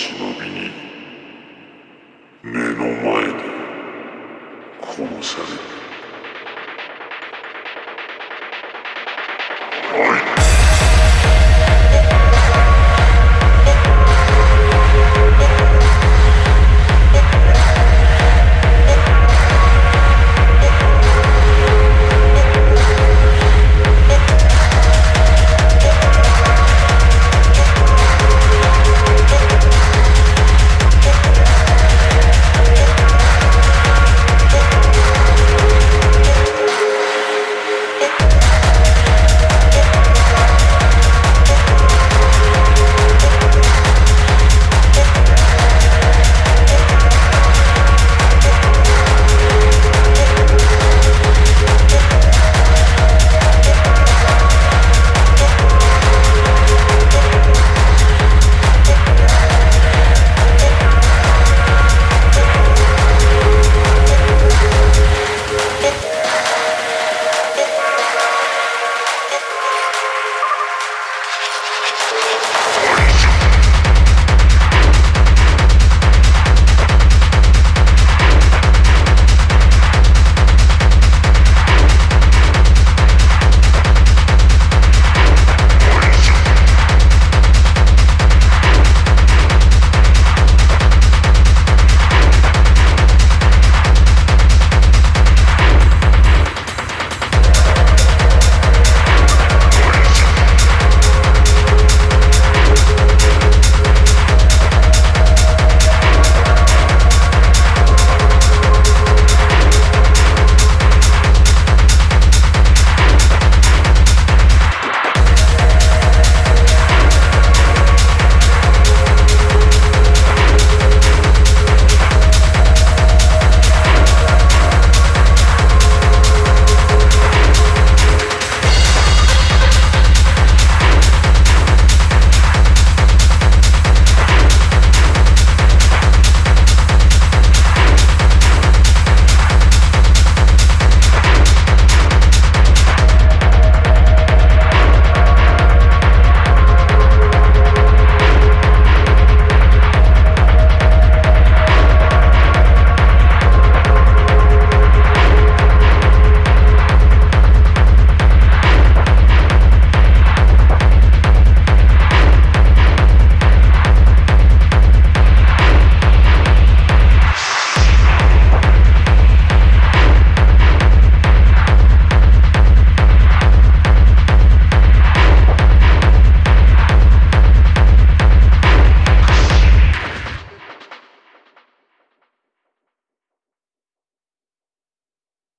忍びに目の前で殺される。